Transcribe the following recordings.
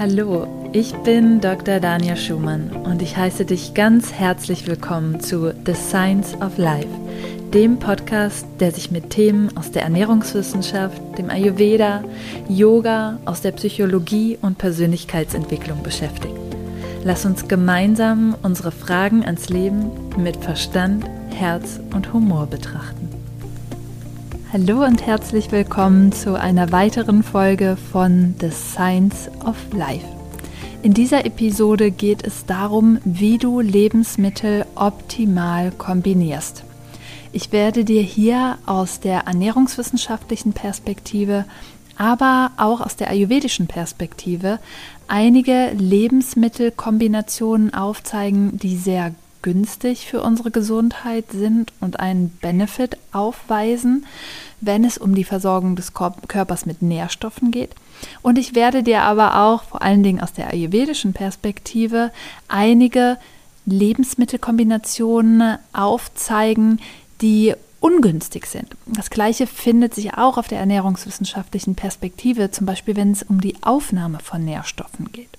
Hallo, ich bin Dr. Dania Schumann und ich heiße dich ganz herzlich willkommen zu The Science of Life, dem Podcast, der sich mit Themen aus der Ernährungswissenschaft, dem Ayurveda, Yoga, aus der Psychologie und Persönlichkeitsentwicklung beschäftigt. Lass uns gemeinsam unsere Fragen ans Leben mit Verstand, Herz und Humor betrachten. Hallo und herzlich willkommen zu einer weiteren Folge von The Science of Life. In dieser Episode geht es darum, wie du Lebensmittel optimal kombinierst. Ich werde dir hier aus der ernährungswissenschaftlichen Perspektive, aber auch aus der ayurvedischen Perspektive einige Lebensmittelkombinationen aufzeigen, die sehr günstig für unsere Gesundheit sind und einen Benefit aufweisen, wenn es um die Versorgung des Körpers mit Nährstoffen geht. Und ich werde dir aber auch vor allen Dingen aus der ayurvedischen Perspektive einige Lebensmittelkombinationen aufzeigen, die ungünstig sind. Das gleiche findet sich auch auf der ernährungswissenschaftlichen Perspektive, zum Beispiel wenn es um die Aufnahme von Nährstoffen geht.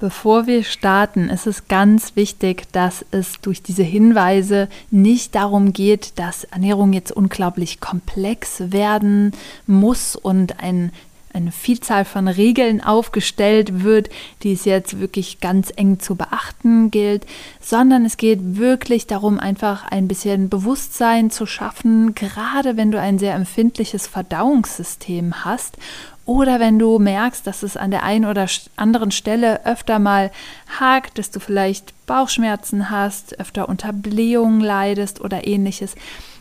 Bevor wir starten, ist es ganz wichtig, dass es durch diese Hinweise nicht darum geht, dass Ernährung jetzt unglaublich komplex werden muss und ein, eine Vielzahl von Regeln aufgestellt wird, die es jetzt wirklich ganz eng zu beachten gilt, sondern es geht wirklich darum, einfach ein bisschen Bewusstsein zu schaffen, gerade wenn du ein sehr empfindliches Verdauungssystem hast oder wenn du merkst, dass es an der einen oder anderen Stelle öfter mal hakt, dass du vielleicht Bauchschmerzen hast, öfter unter Blähungen leidest oder ähnliches,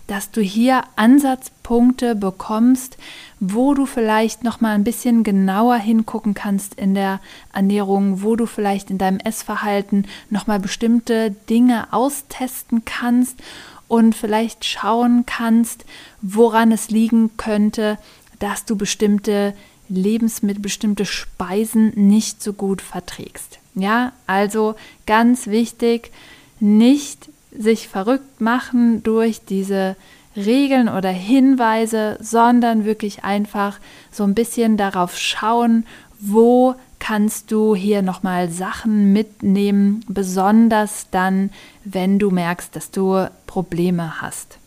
dass du hier Ansatzpunkte bekommst, wo du vielleicht noch mal ein bisschen genauer hingucken kannst in der Ernährung, wo du vielleicht in deinem Essverhalten noch mal bestimmte Dinge austesten kannst und vielleicht schauen kannst, woran es liegen könnte, dass du bestimmte Lebensmittel, bestimmte Speisen nicht so gut verträgst. Ja, also ganz wichtig, nicht sich verrückt machen durch diese Regeln oder Hinweise, sondern wirklich einfach so ein bisschen darauf schauen, wo kannst du hier nochmal Sachen mitnehmen, besonders dann, wenn du merkst, dass du Probleme hast.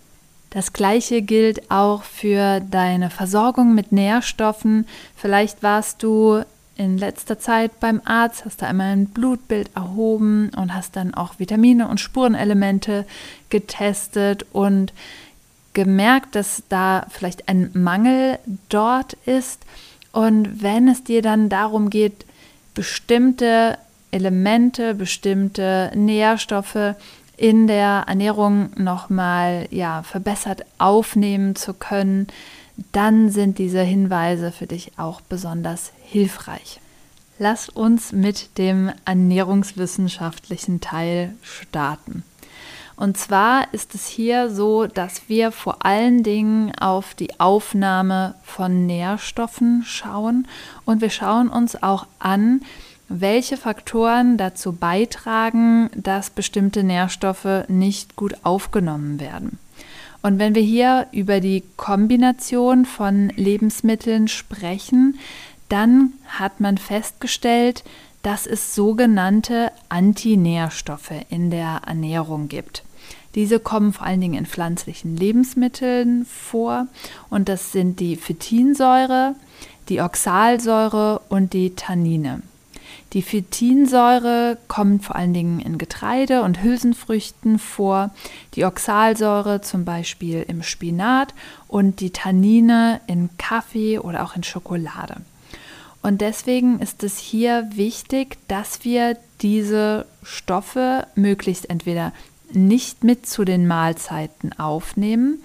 Das gleiche gilt auch für deine Versorgung mit Nährstoffen. Vielleicht warst du in letzter Zeit beim Arzt, hast da einmal ein Blutbild erhoben und hast dann auch Vitamine und Spurenelemente getestet und gemerkt, dass da vielleicht ein Mangel dort ist. Und wenn es dir dann darum geht, bestimmte Elemente, bestimmte Nährstoffe in der Ernährung nochmal ja, verbessert aufnehmen zu können, dann sind diese Hinweise für dich auch besonders hilfreich. Lass uns mit dem ernährungswissenschaftlichen Teil starten. Und zwar ist es hier so, dass wir vor allen Dingen auf die Aufnahme von Nährstoffen schauen und wir schauen uns auch an, welche Faktoren dazu beitragen, dass bestimmte Nährstoffe nicht gut aufgenommen werden. Und wenn wir hier über die Kombination von Lebensmitteln sprechen, dann hat man festgestellt, dass es sogenannte Antinährstoffe in der Ernährung gibt. Diese kommen vor allen Dingen in pflanzlichen Lebensmitteln vor und das sind die Phytinsäure, die Oxalsäure und die Tannine. Die Phytinsäure kommt vor allen Dingen in Getreide und Hülsenfrüchten vor, die Oxalsäure zum Beispiel im Spinat und die Tannine in Kaffee oder auch in Schokolade. Und deswegen ist es hier wichtig, dass wir diese Stoffe möglichst entweder nicht mit zu den Mahlzeiten aufnehmen.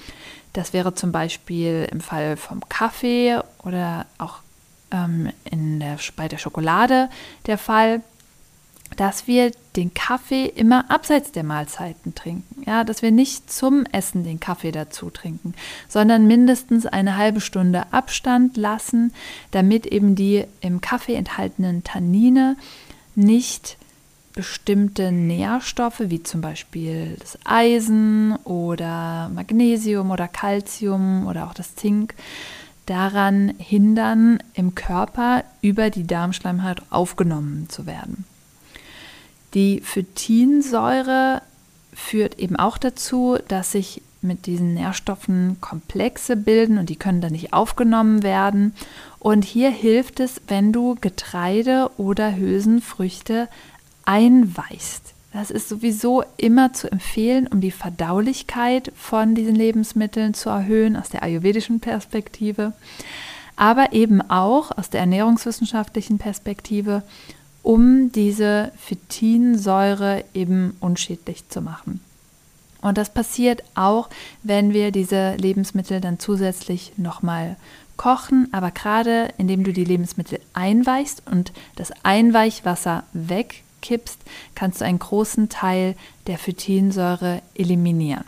Das wäre zum Beispiel im Fall vom Kaffee oder auch ähm, in der, bei der Schokolade der Fall, dass wir den Kaffee immer abseits der Mahlzeiten trinken. Ja, dass wir nicht zum Essen den Kaffee dazu trinken, sondern mindestens eine halbe Stunde Abstand lassen, damit eben die im Kaffee enthaltenen Tannine nicht bestimmte Nährstoffe wie zum Beispiel das Eisen oder Magnesium oder Calcium oder auch das Zink daran hindern, im Körper über die Darmschleimhaut aufgenommen zu werden. Die Phytinsäure führt eben auch dazu, dass sich mit diesen Nährstoffen Komplexe bilden und die können dann nicht aufgenommen werden. Und hier hilft es, wenn du Getreide oder Hülsenfrüchte einweichst. Das ist sowieso immer zu empfehlen, um die Verdaulichkeit von diesen Lebensmitteln zu erhöhen aus der ayurvedischen Perspektive, aber eben auch aus der ernährungswissenschaftlichen Perspektive, um diese Phytinsäure eben unschädlich zu machen. Und das passiert auch, wenn wir diese Lebensmittel dann zusätzlich nochmal kochen, aber gerade indem du die Lebensmittel einweichst und das Einweichwasser wegkippst, kannst du einen großen Teil der Phytinsäure eliminieren.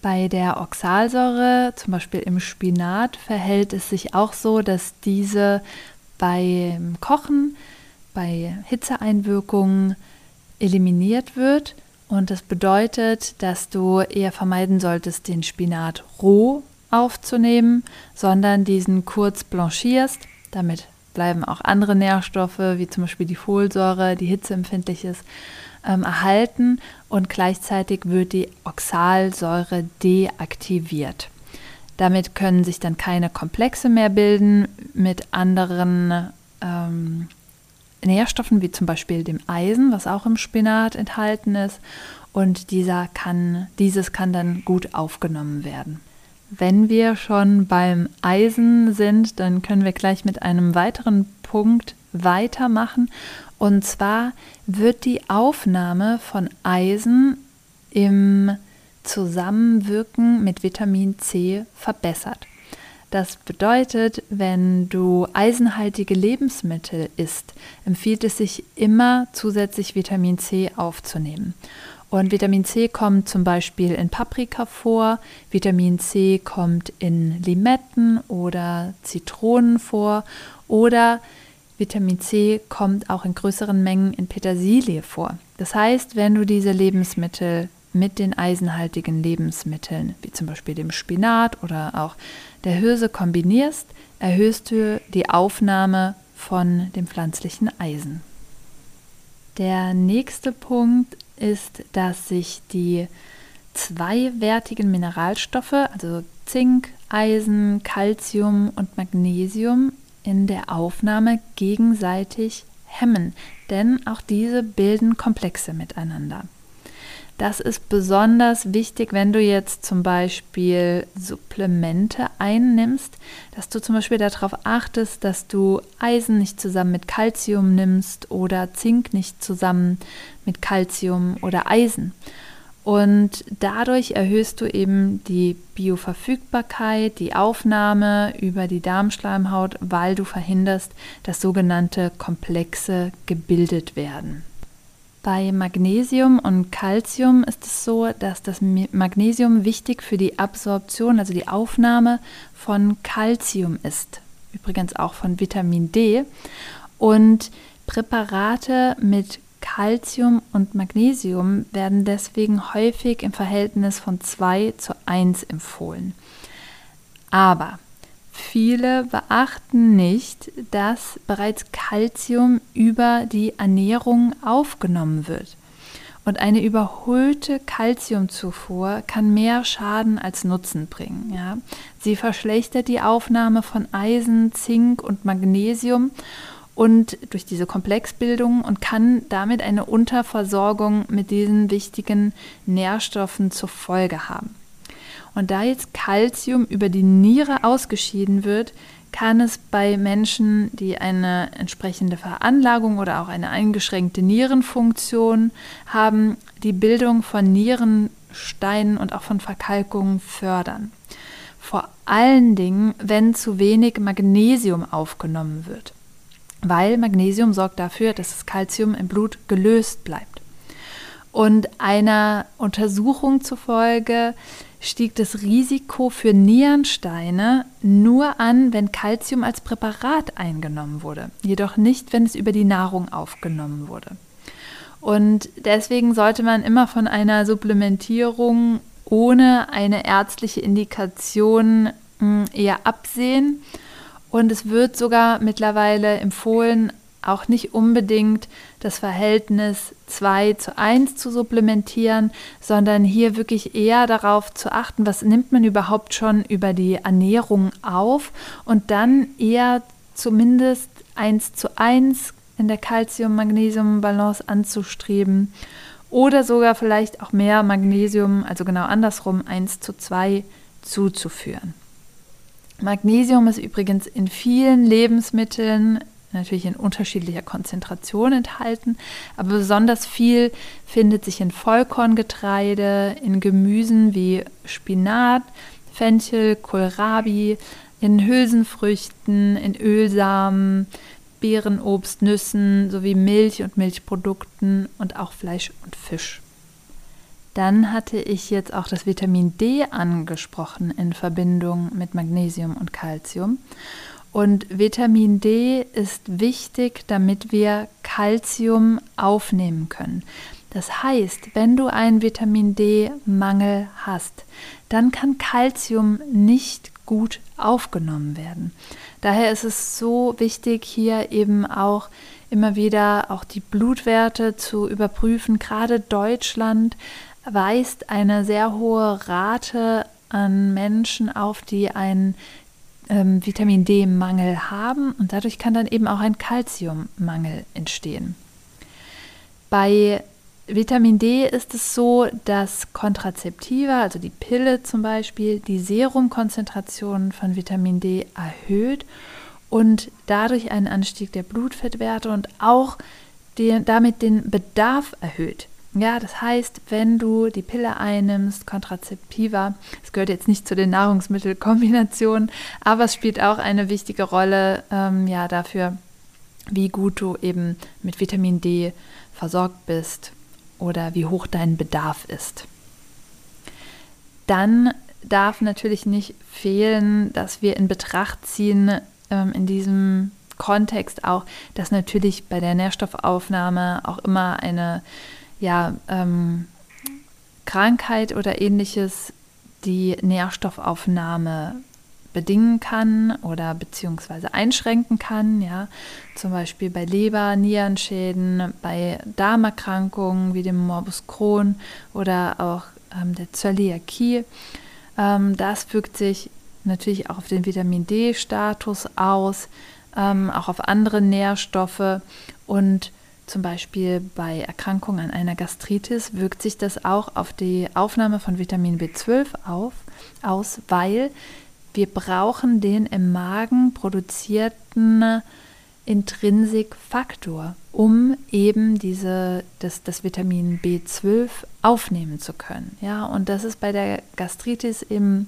Bei der Oxalsäure, zum Beispiel im Spinat, verhält es sich auch so, dass diese beim Kochen, bei Hitzeeinwirkungen eliminiert wird und das bedeutet, dass du eher vermeiden solltest, den Spinat roh aufzunehmen, sondern diesen kurz blanchierst. Damit bleiben auch andere Nährstoffe, wie zum Beispiel die Folsäure, die hitzeempfindlich ist, ähm, erhalten und gleichzeitig wird die Oxalsäure deaktiviert. Damit können sich dann keine Komplexe mehr bilden mit anderen ähm, Nährstoffen wie zum Beispiel dem Eisen, was auch im Spinat enthalten ist. Und dieser kann, dieses kann dann gut aufgenommen werden. Wenn wir schon beim Eisen sind, dann können wir gleich mit einem weiteren Punkt weitermachen. Und zwar wird die Aufnahme von Eisen im Zusammenwirken mit Vitamin C verbessert. Das bedeutet, wenn du eisenhaltige Lebensmittel isst, empfiehlt es sich immer zusätzlich Vitamin C aufzunehmen. Und Vitamin C kommt zum Beispiel in Paprika vor, Vitamin C kommt in Limetten oder Zitronen vor oder Vitamin C kommt auch in größeren Mengen in Petersilie vor. Das heißt, wenn du diese Lebensmittel mit den eisenhaltigen Lebensmitteln, wie zum Beispiel dem Spinat oder auch der Hülse kombinierst, erhöhst du die Aufnahme von dem pflanzlichen Eisen. Der nächste Punkt ist, dass sich die zweiwertigen Mineralstoffe, also Zink, Eisen, Calcium und Magnesium, in der Aufnahme gegenseitig hemmen, denn auch diese bilden Komplexe miteinander. Das ist besonders wichtig, wenn du jetzt zum Beispiel Supplemente einnimmst, dass du zum Beispiel darauf achtest, dass du Eisen nicht zusammen mit Calcium nimmst oder Zink nicht zusammen mit Calcium oder Eisen. Und dadurch erhöhst du eben die Bioverfügbarkeit, die Aufnahme über die Darmschleimhaut, weil du verhinderst, dass sogenannte Komplexe gebildet werden. Bei Magnesium und Calcium ist es so, dass das Magnesium wichtig für die Absorption, also die Aufnahme von Calcium ist. Übrigens auch von Vitamin D. Und Präparate mit Calcium und Magnesium werden deswegen häufig im Verhältnis von 2 zu 1 empfohlen. Aber Viele beachten nicht, dass bereits Kalzium über die Ernährung aufgenommen wird. Und eine überholte Kalziumzufuhr kann mehr Schaden als Nutzen bringen. Ja. Sie verschlechtert die Aufnahme von Eisen, Zink und Magnesium und durch diese Komplexbildung und kann damit eine Unterversorgung mit diesen wichtigen Nährstoffen zur Folge haben. Und da jetzt Kalzium über die Niere ausgeschieden wird, kann es bei Menschen, die eine entsprechende Veranlagung oder auch eine eingeschränkte Nierenfunktion haben, die Bildung von Nierensteinen und auch von Verkalkungen fördern. Vor allen Dingen, wenn zu wenig Magnesium aufgenommen wird, weil Magnesium sorgt dafür, dass das Kalzium im Blut gelöst bleibt. Und einer Untersuchung zufolge stieg das Risiko für Nierensteine nur an, wenn Kalzium als Präparat eingenommen wurde, jedoch nicht, wenn es über die Nahrung aufgenommen wurde. Und deswegen sollte man immer von einer Supplementierung ohne eine ärztliche Indikation mm, eher absehen. Und es wird sogar mittlerweile empfohlen, auch nicht unbedingt das Verhältnis 2 zu 1 zu supplementieren, sondern hier wirklich eher darauf zu achten, was nimmt man überhaupt schon über die Ernährung auf und dann eher zumindest 1 zu 1 in der Calcium-Magnesium-Balance anzustreben oder sogar vielleicht auch mehr Magnesium, also genau andersrum 1 zu 2 zuzuführen. Magnesium ist übrigens in vielen Lebensmitteln natürlich in unterschiedlicher Konzentration enthalten, aber besonders viel findet sich in Vollkorngetreide, in Gemüsen wie Spinat, Fenchel, Kohlrabi, in Hülsenfrüchten, in Ölsamen, Beeren, Obst, Nüssen sowie Milch und Milchprodukten und auch Fleisch und Fisch. Dann hatte ich jetzt auch das Vitamin D angesprochen in Verbindung mit Magnesium und Calcium. Und Vitamin D ist wichtig, damit wir Calcium aufnehmen können. Das heißt, wenn du einen Vitamin D-Mangel hast, dann kann Calcium nicht gut aufgenommen werden. Daher ist es so wichtig, hier eben auch immer wieder auch die Blutwerte zu überprüfen. Gerade Deutschland weist eine sehr hohe Rate an Menschen auf, die einen ähm, Vitamin D-Mangel haben und dadurch kann dann eben auch ein Calciummangel entstehen. Bei Vitamin D ist es so, dass Kontrazeptiva, also die Pille zum Beispiel, die Serumkonzentration von Vitamin D erhöht und dadurch einen Anstieg der Blutfettwerte und auch den, damit den Bedarf erhöht. Ja, das heißt, wenn du die Pille einnimmst, Kontrazeptiva, es gehört jetzt nicht zu den Nahrungsmittelkombinationen, aber es spielt auch eine wichtige Rolle ähm, ja, dafür, wie gut du eben mit Vitamin D versorgt bist oder wie hoch dein Bedarf ist. Dann darf natürlich nicht fehlen, dass wir in Betracht ziehen, ähm, in diesem Kontext auch, dass natürlich bei der Nährstoffaufnahme auch immer eine ja, ähm, Krankheit oder ähnliches die Nährstoffaufnahme bedingen kann oder beziehungsweise einschränken kann, ja, zum Beispiel bei Leber, Nierenschäden, bei Darmerkrankungen wie dem Morbus Crohn oder auch ähm, der Zöliakie. Ähm, das wirkt sich natürlich auch auf den Vitamin D-Status aus, ähm, auch auf andere Nährstoffe und zum Beispiel bei Erkrankungen an einer Gastritis wirkt sich das auch auf die Aufnahme von Vitamin B12 auf, aus, weil wir brauchen den im Magen produzierten Intrinsikfaktor, um eben diese, das, das Vitamin B12 aufnehmen zu können. Ja, und das ist bei der Gastritis eben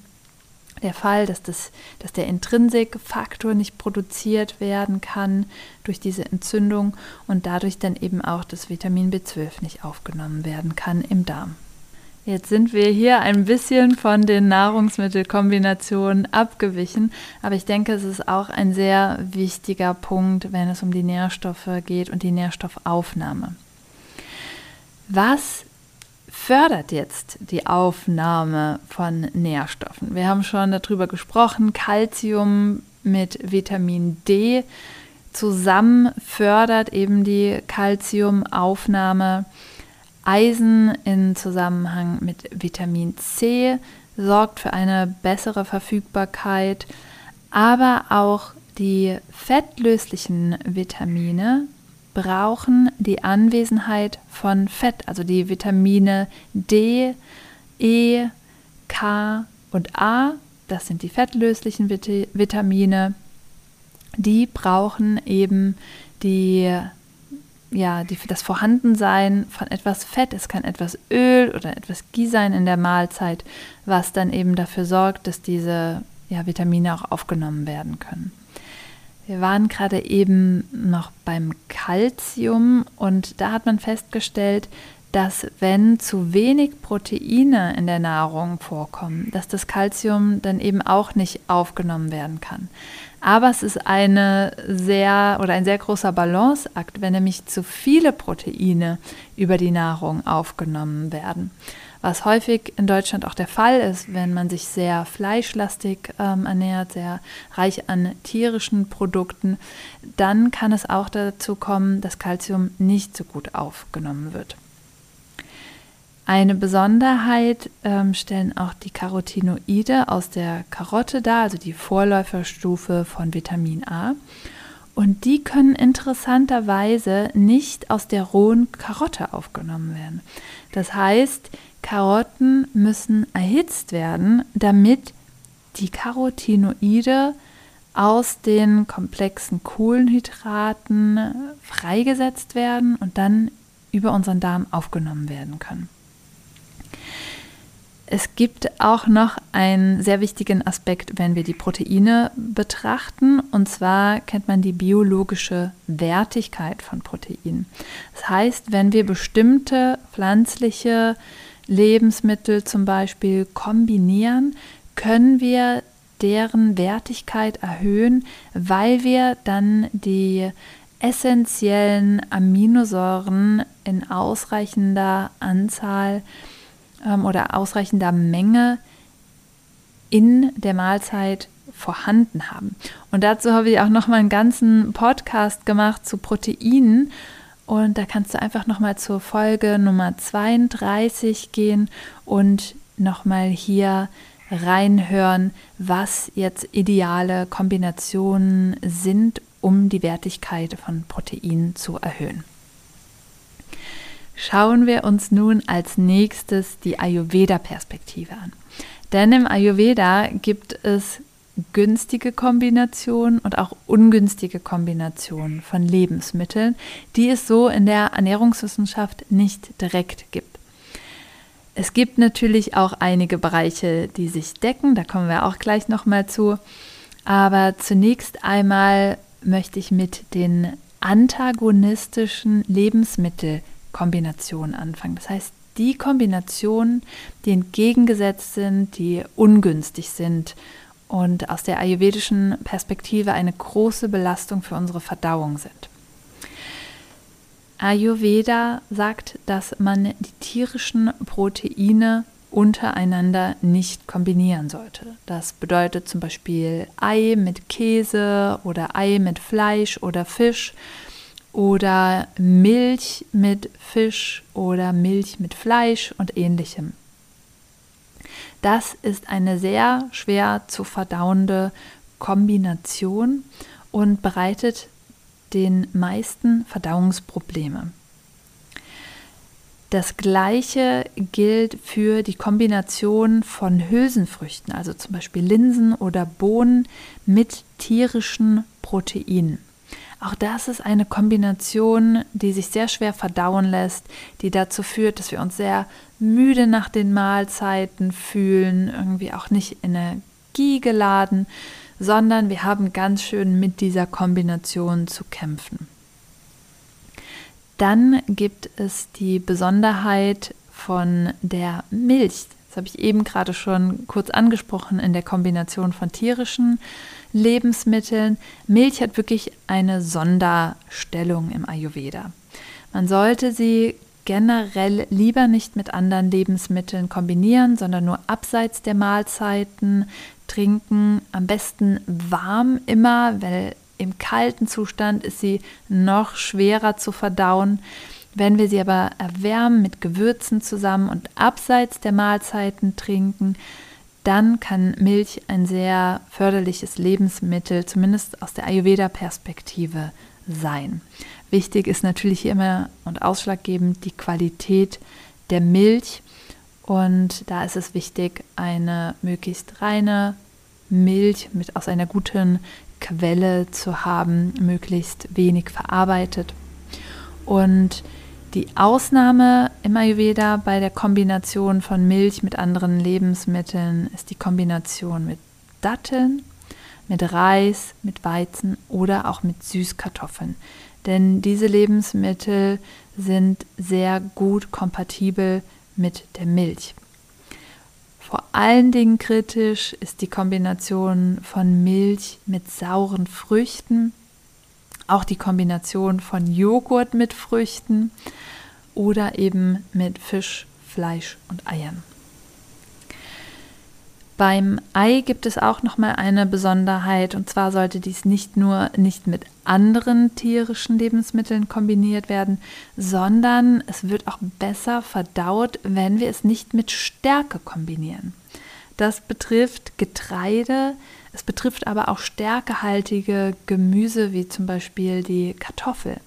der Fall, dass, das, dass der Intrinsikfaktor nicht produziert werden kann durch diese Entzündung und dadurch dann eben auch das Vitamin B12 nicht aufgenommen werden kann im Darm. Jetzt sind wir hier ein bisschen von den Nahrungsmittelkombinationen abgewichen, aber ich denke, es ist auch ein sehr wichtiger Punkt, wenn es um die Nährstoffe geht und die Nährstoffaufnahme. Was fördert jetzt die Aufnahme von Nährstoffen. Wir haben schon darüber gesprochen, Calcium mit Vitamin D zusammen fördert eben die Calciumaufnahme. Eisen in Zusammenhang mit Vitamin C sorgt für eine bessere Verfügbarkeit, aber auch die fettlöslichen Vitamine brauchen die Anwesenheit von Fett, also die Vitamine D, E, K und A, das sind die fettlöslichen Vitamine, die brauchen eben die, ja, die, das Vorhandensein von etwas Fett. Es kann etwas Öl oder etwas Gie sein in der Mahlzeit, was dann eben dafür sorgt, dass diese ja, Vitamine auch aufgenommen werden können. Wir waren gerade eben noch beim Kalzium und da hat man festgestellt, dass wenn zu wenig Proteine in der Nahrung vorkommen, dass das Kalzium dann eben auch nicht aufgenommen werden kann. Aber es ist eine sehr oder ein sehr großer Balanceakt, wenn nämlich zu viele Proteine über die Nahrung aufgenommen werden. Was häufig in Deutschland auch der Fall ist, wenn man sich sehr fleischlastig ähm, ernährt, sehr reich an tierischen Produkten, dann kann es auch dazu kommen, dass Kalzium nicht so gut aufgenommen wird. Eine Besonderheit ähm, stellen auch die Carotinoide aus der Karotte dar, also die Vorläuferstufe von Vitamin A. Und die können interessanterweise nicht aus der rohen Karotte aufgenommen werden. Das heißt, Karotten müssen erhitzt werden, damit die Carotinoide aus den komplexen Kohlenhydraten freigesetzt werden und dann über unseren Darm aufgenommen werden können. Es gibt auch noch einen sehr wichtigen Aspekt, wenn wir die Proteine betrachten. Und zwar kennt man die biologische Wertigkeit von Proteinen. Das heißt, wenn wir bestimmte pflanzliche Lebensmittel zum Beispiel kombinieren, können wir deren Wertigkeit erhöhen, weil wir dann die essentiellen Aminosäuren in ausreichender Anzahl ähm, oder ausreichender Menge in der Mahlzeit vorhanden haben. Und dazu habe ich auch noch mal einen ganzen Podcast gemacht zu Proteinen. Und da kannst du einfach noch mal zur Folge Nummer 32 gehen und noch mal hier reinhören, was jetzt ideale Kombinationen sind, um die Wertigkeit von Proteinen zu erhöhen. Schauen wir uns nun als nächstes die Ayurveda-Perspektive an. Denn im Ayurveda gibt es günstige Kombinationen und auch ungünstige Kombinationen von Lebensmitteln, die es so in der Ernährungswissenschaft nicht direkt gibt. Es gibt natürlich auch einige Bereiche, die sich decken, da kommen wir auch gleich nochmal zu. Aber zunächst einmal möchte ich mit den antagonistischen Lebensmitteln Kombination anfangen. Das heißt, die Kombinationen, die entgegengesetzt sind, die ungünstig sind und aus der ayurvedischen Perspektive eine große Belastung für unsere Verdauung sind. Ayurveda sagt, dass man die tierischen Proteine untereinander nicht kombinieren sollte. Das bedeutet zum Beispiel Ei mit Käse oder Ei mit Fleisch oder Fisch oder Milch mit Fisch oder Milch mit Fleisch und ähnlichem. Das ist eine sehr schwer zu verdauende Kombination und bereitet den meisten Verdauungsprobleme. Das gleiche gilt für die Kombination von Hülsenfrüchten, also zum Beispiel Linsen oder Bohnen mit tierischen Proteinen. Auch das ist eine Kombination, die sich sehr schwer verdauen lässt, die dazu führt, dass wir uns sehr müde nach den Mahlzeiten fühlen, irgendwie auch nicht energiegeladen, sondern wir haben ganz schön mit dieser Kombination zu kämpfen. Dann gibt es die Besonderheit von der Milch. Das habe ich eben gerade schon kurz angesprochen in der Kombination von tierischen Lebensmitteln. Milch hat wirklich eine Sonderstellung im Ayurveda. Man sollte sie generell lieber nicht mit anderen Lebensmitteln kombinieren, sondern nur abseits der Mahlzeiten trinken. Am besten warm immer, weil im kalten Zustand ist sie noch schwerer zu verdauen. Wenn wir sie aber erwärmen mit Gewürzen zusammen und abseits der Mahlzeiten trinken, dann kann Milch ein sehr förderliches Lebensmittel, zumindest aus der Ayurveda-Perspektive, sein. Wichtig ist natürlich immer und ausschlaggebend die Qualität der Milch. Und da ist es wichtig, eine möglichst reine Milch mit aus einer guten Quelle zu haben, möglichst wenig verarbeitet. Und die Ausnahme im Ayurveda bei der Kombination von Milch mit anderen Lebensmitteln ist die Kombination mit Datteln, mit Reis, mit Weizen oder auch mit Süßkartoffeln. Denn diese Lebensmittel sind sehr gut kompatibel mit der Milch. Vor allen Dingen kritisch ist die Kombination von Milch mit sauren Früchten, auch die Kombination von Joghurt mit Früchten oder eben mit Fisch, Fleisch und Eiern. Beim Ei gibt es auch noch mal eine Besonderheit und zwar sollte dies nicht nur nicht mit anderen tierischen Lebensmitteln kombiniert werden, sondern es wird auch besser verdaut, wenn wir es nicht mit Stärke kombinieren. Das betrifft Getreide, es betrifft aber auch stärkehaltige Gemüse wie zum Beispiel die Kartoffel.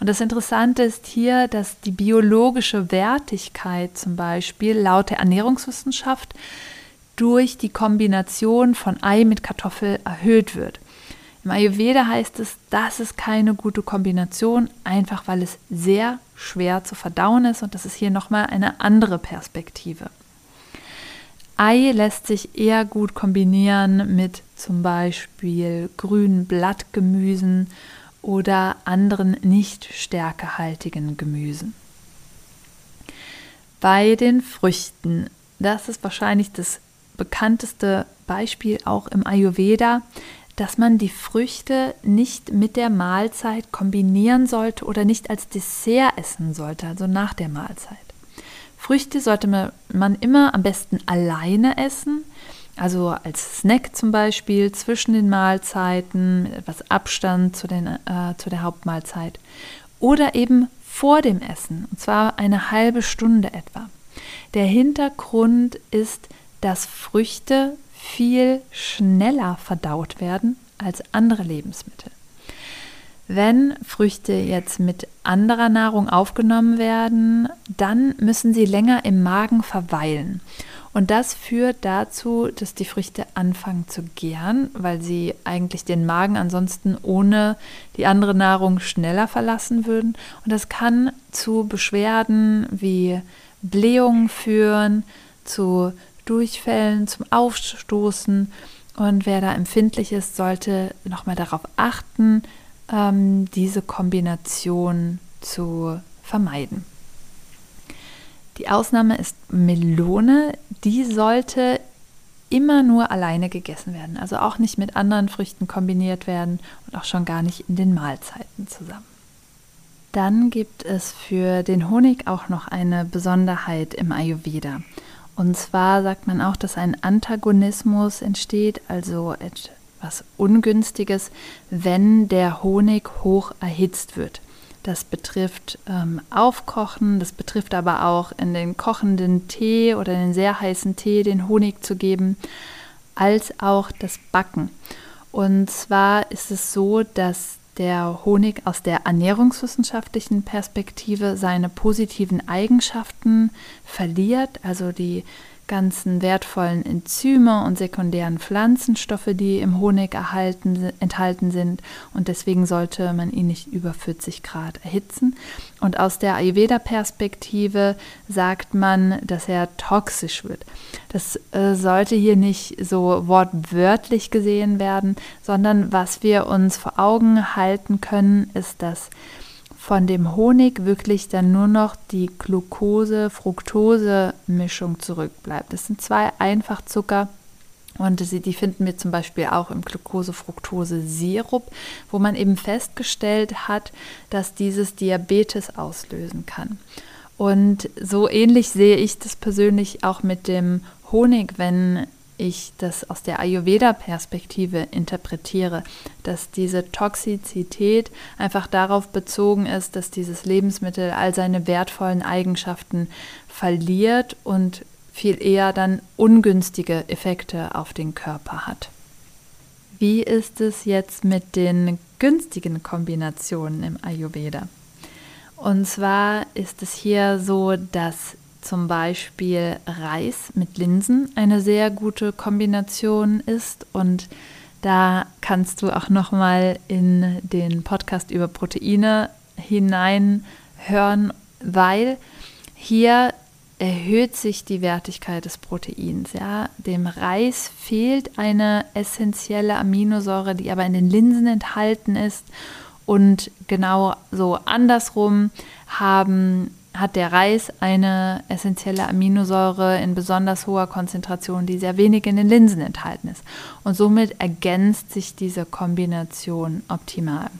Und das Interessante ist hier, dass die biologische Wertigkeit zum Beispiel laut der Ernährungswissenschaft durch die Kombination von Ei mit Kartoffel erhöht wird. Im Ayurveda heißt es, das ist keine gute Kombination, einfach weil es sehr schwer zu verdauen ist und das ist hier nochmal eine andere Perspektive. Ei lässt sich eher gut kombinieren mit zum Beispiel grünen Blattgemüsen oder anderen nicht stärkehaltigen Gemüsen. Bei den Früchten, das ist wahrscheinlich das bekannteste Beispiel auch im Ayurveda, dass man die Früchte nicht mit der Mahlzeit kombinieren sollte oder nicht als Dessert essen sollte, also nach der Mahlzeit. Früchte sollte man immer am besten alleine essen, also als Snack zum Beispiel zwischen den Mahlzeiten, etwas Abstand zu, den, äh, zu der Hauptmahlzeit oder eben vor dem Essen, und zwar eine halbe Stunde etwa. Der Hintergrund ist, dass Früchte viel schneller verdaut werden als andere Lebensmittel. Wenn Früchte jetzt mit anderer Nahrung aufgenommen werden, dann müssen sie länger im Magen verweilen. Und das führt dazu, dass die Früchte anfangen zu gären, weil sie eigentlich den Magen ansonsten ohne die andere Nahrung schneller verlassen würden. Und das kann zu Beschwerden wie Blähungen führen, zu Durchfällen, zum Aufstoßen. Und wer da empfindlich ist, sollte nochmal darauf achten, ähm, diese Kombination zu vermeiden. Die Ausnahme ist Melone. Die sollte immer nur alleine gegessen werden, also auch nicht mit anderen Früchten kombiniert werden und auch schon gar nicht in den Mahlzeiten zusammen. Dann gibt es für den Honig auch noch eine Besonderheit im Ayurveda. Und zwar sagt man auch, dass ein Antagonismus entsteht, also etwas Ungünstiges, wenn der Honig hoch erhitzt wird. Das betrifft ähm, Aufkochen, das betrifft aber auch in den kochenden Tee oder in den sehr heißen Tee den Honig zu geben, als auch das Backen. Und zwar ist es so, dass der Honig aus der ernährungswissenschaftlichen Perspektive seine positiven Eigenschaften verliert, also die ganzen wertvollen Enzyme und sekundären Pflanzenstoffe, die im Honig erhalten, enthalten sind. Und deswegen sollte man ihn nicht über 40 Grad erhitzen. Und aus der Ayurveda-Perspektive sagt man, dass er toxisch wird. Das äh, sollte hier nicht so wortwörtlich gesehen werden, sondern was wir uns vor Augen halten können, ist, dass von dem Honig wirklich dann nur noch die Glucose-Fructose-Mischung zurückbleibt. Das sind zwei Einfachzucker. Und die finden wir zum Beispiel auch im Glucose-Fructose-Sirup, wo man eben festgestellt hat, dass dieses Diabetes auslösen kann. Und so ähnlich sehe ich das persönlich auch mit dem Honig, wenn ich das aus der Ayurveda-Perspektive interpretiere, dass diese Toxizität einfach darauf bezogen ist, dass dieses Lebensmittel all seine wertvollen Eigenschaften verliert und viel eher dann ungünstige Effekte auf den Körper hat. Wie ist es jetzt mit den günstigen Kombinationen im Ayurveda? Und zwar ist es hier so, dass zum Beispiel Reis mit Linsen eine sehr gute Kombination ist und da kannst du auch noch mal in den Podcast über Proteine hineinhören, weil hier erhöht sich die Wertigkeit des Proteins. Ja? Dem Reis fehlt eine essentielle Aminosäure, die aber in den Linsen enthalten ist. Und genau so andersrum haben hat der Reis eine essentielle Aminosäure in besonders hoher Konzentration, die sehr wenig in den Linsen enthalten ist. Und somit ergänzt sich diese Kombination optimal.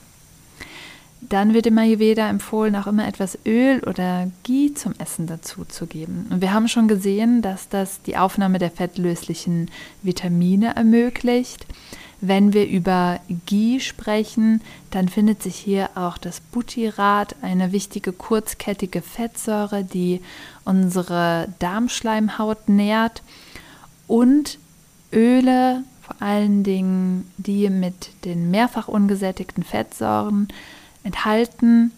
dann wird im Ayurveda empfohlen, auch immer etwas Öl oder Ghee zum Essen dazu zu geben. Und wir haben schon gesehen, dass das die Aufnahme der fettlöslichen Vitamine ermöglicht. Wenn wir über Ghee sprechen, dann findet sich hier auch das Butyrat, eine wichtige kurzkettige Fettsäure, die unsere Darmschleimhaut nährt und Öle, vor allen Dingen die mit den mehrfach ungesättigten Fettsäuren, enthalten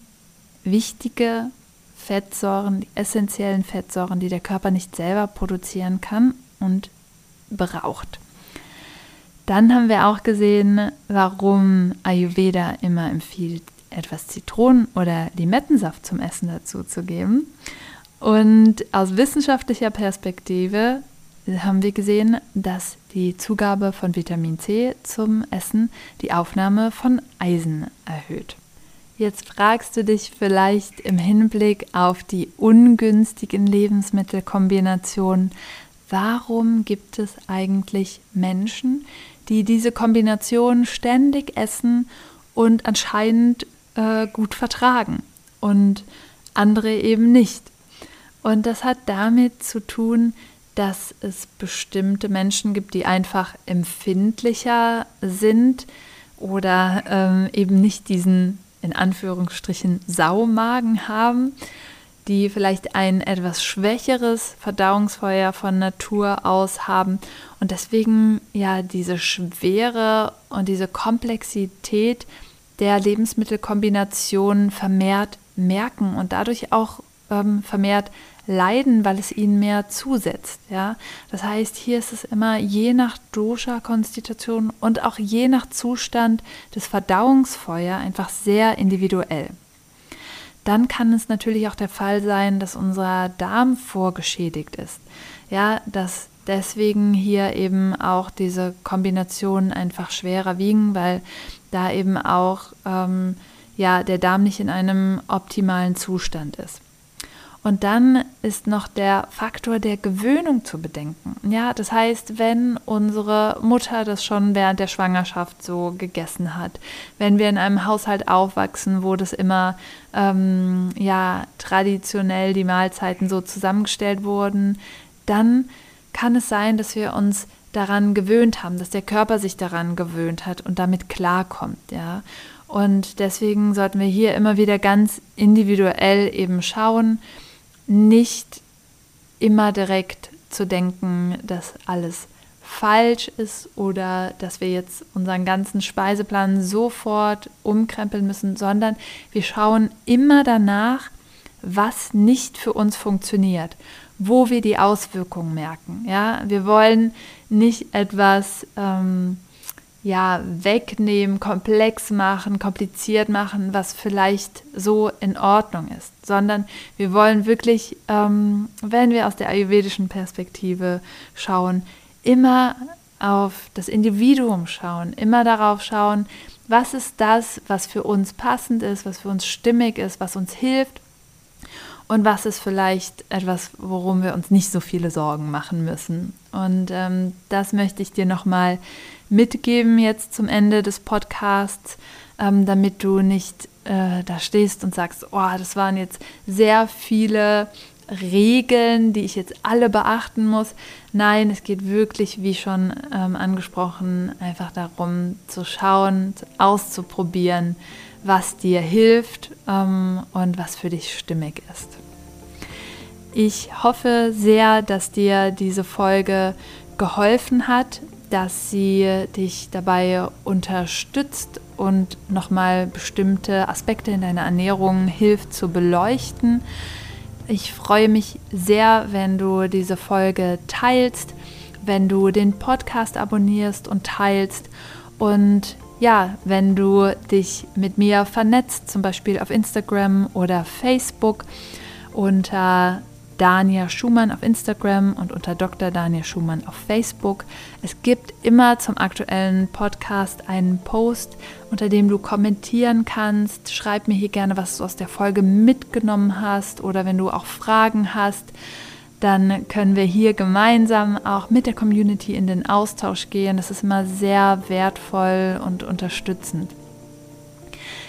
wichtige Fettsäuren, die essentiellen Fettsäuren, die der Körper nicht selber produzieren kann und braucht. Dann haben wir auch gesehen, warum Ayurveda immer empfiehlt, etwas Zitronen- oder Limettensaft zum Essen dazu zu geben. Und aus wissenschaftlicher Perspektive haben wir gesehen, dass die Zugabe von Vitamin C zum Essen die Aufnahme von Eisen erhöht. Jetzt fragst du dich vielleicht im Hinblick auf die ungünstigen Lebensmittelkombinationen, warum gibt es eigentlich Menschen, die diese Kombination ständig essen und anscheinend äh, gut vertragen und andere eben nicht. Und das hat damit zu tun, dass es bestimmte Menschen gibt, die einfach empfindlicher sind oder ähm, eben nicht diesen in Anführungsstrichen Saumagen haben die vielleicht ein etwas schwächeres Verdauungsfeuer von Natur aus haben und deswegen ja diese Schwere und diese Komplexität der Lebensmittelkombination vermehrt merken und dadurch auch ähm, vermehrt leiden, weil es ihnen mehr zusetzt. Ja? Das heißt, hier ist es immer je nach Dosha-Konstitution und auch je nach Zustand des Verdauungsfeuer einfach sehr individuell dann kann es natürlich auch der Fall sein, dass unser Darm vorgeschädigt ist. Ja, dass deswegen hier eben auch diese Kombinationen einfach schwerer wiegen, weil da eben auch ähm, ja, der Darm nicht in einem optimalen Zustand ist. Und dann ist noch der Faktor der Gewöhnung zu bedenken. Ja, das heißt, wenn unsere Mutter das schon während der Schwangerschaft so gegessen hat, wenn wir in einem Haushalt aufwachsen, wo das immer ähm, ja traditionell die Mahlzeiten so zusammengestellt wurden, dann kann es sein, dass wir uns daran gewöhnt haben, dass der Körper sich daran gewöhnt hat und damit klarkommt, ja. Und deswegen sollten wir hier immer wieder ganz individuell eben schauen, nicht immer direkt zu denken, dass alles falsch ist oder dass wir jetzt unseren ganzen Speiseplan sofort umkrempeln müssen, sondern wir schauen immer danach, was nicht für uns funktioniert, wo wir die Auswirkungen merken. Ja, wir wollen nicht etwas ähm, ja, wegnehmen, komplex machen, kompliziert machen, was vielleicht so in Ordnung ist, sondern wir wollen wirklich, ähm, wenn wir aus der ayurvedischen Perspektive schauen, immer auf das Individuum schauen, immer darauf schauen, was ist das, was für uns passend ist, was für uns stimmig ist, was uns hilft und was ist vielleicht etwas, worum wir uns nicht so viele Sorgen machen müssen. Und ähm, das möchte ich dir nochmal mitgeben jetzt zum Ende des Podcasts, ähm, damit du nicht äh, da stehst und sagst, oh, das waren jetzt sehr viele Regeln, die ich jetzt alle beachten muss. Nein, es geht wirklich, wie schon ähm, angesprochen, einfach darum zu schauen, auszuprobieren, was dir hilft ähm, und was für dich stimmig ist. Ich hoffe sehr, dass dir diese Folge geholfen hat, dass sie dich dabei unterstützt und nochmal bestimmte Aspekte in deiner Ernährung hilft zu beleuchten. Ich freue mich sehr, wenn du diese Folge teilst, wenn du den Podcast abonnierst und teilst und ja, wenn du dich mit mir vernetzt, zum Beispiel auf Instagram oder Facebook unter Dania Schumann auf Instagram und unter Dr. Dania Schumann auf Facebook. Es gibt immer zum aktuellen Podcast einen Post, unter dem du kommentieren kannst. Schreib mir hier gerne, was du aus der Folge mitgenommen hast oder wenn du auch Fragen hast, dann können wir hier gemeinsam auch mit der Community in den Austausch gehen. Das ist immer sehr wertvoll und unterstützend.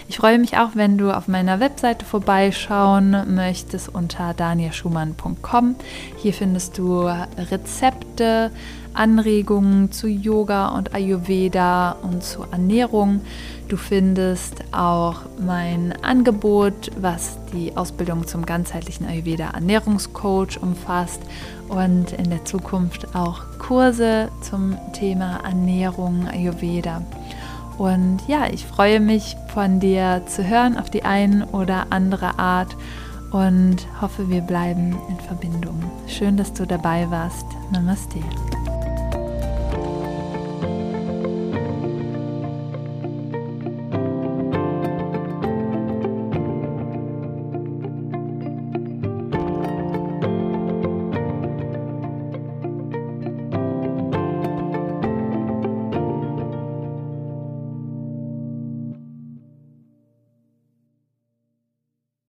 Ich freue mich auch, wenn du auf meiner Webseite vorbeischauen möchtest unter danielschumann.com. Hier findest du Rezepte, Anregungen zu Yoga und Ayurveda und zu Ernährung. Du findest auch mein Angebot, was die Ausbildung zum ganzheitlichen Ayurveda Ernährungscoach umfasst und in der Zukunft auch Kurse zum Thema Ernährung Ayurveda. Und ja, ich freue mich von dir zu hören auf die eine oder andere Art und hoffe, wir bleiben in Verbindung. Schön, dass du dabei warst. Namaste.